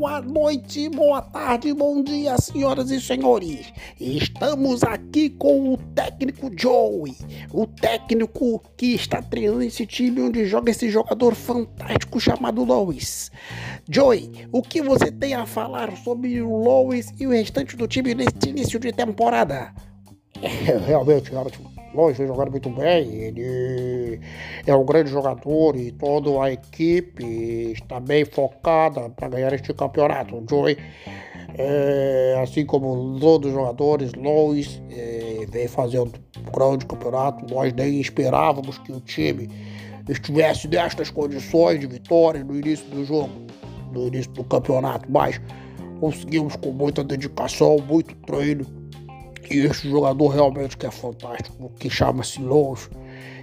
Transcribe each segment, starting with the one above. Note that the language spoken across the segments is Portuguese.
noite, boa tarde, bom dia, senhoras e senhores. Estamos aqui com o técnico Joey, o técnico que está treinando esse time onde joga esse jogador fantástico chamado Lois. Joey, o que você tem a falar sobre o Lois e o restante do time neste início de temporada? É, realmente, ótimo. Lois vem jogando muito bem, ele é um grande jogador e toda a equipe está bem focada para ganhar este campeonato. O Joey, é, assim como todos os jogadores, Lois é, vem fazendo um grande campeonato. Nós nem esperávamos que o time estivesse nestas condições de vitória no início do jogo, no início do campeonato, mas conseguimos com muita dedicação, muito treino e este jogador realmente que é fantástico, que chama-se Lowe's.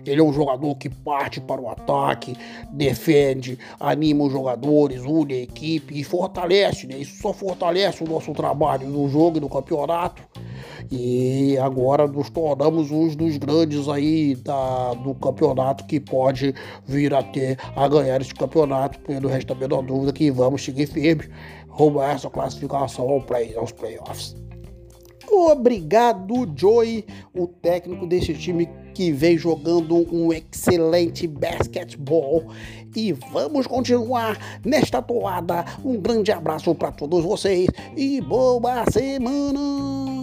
Ele é um jogador que parte para o ataque, defende, anima os jogadores, une a equipe e fortalece, né? Isso só fortalece o nosso trabalho no jogo e no campeonato. E agora nos tornamos uns dos grandes aí da, do campeonato que pode vir a ter a ganhar esse campeonato, pelo resto da dúvida que vamos seguir firmes rumo a essa classificação aos playoffs. Obrigado, Joey, o técnico desse time que vem jogando um excelente basquetebol. E vamos continuar nesta toada. Um grande abraço para todos vocês e boa semana!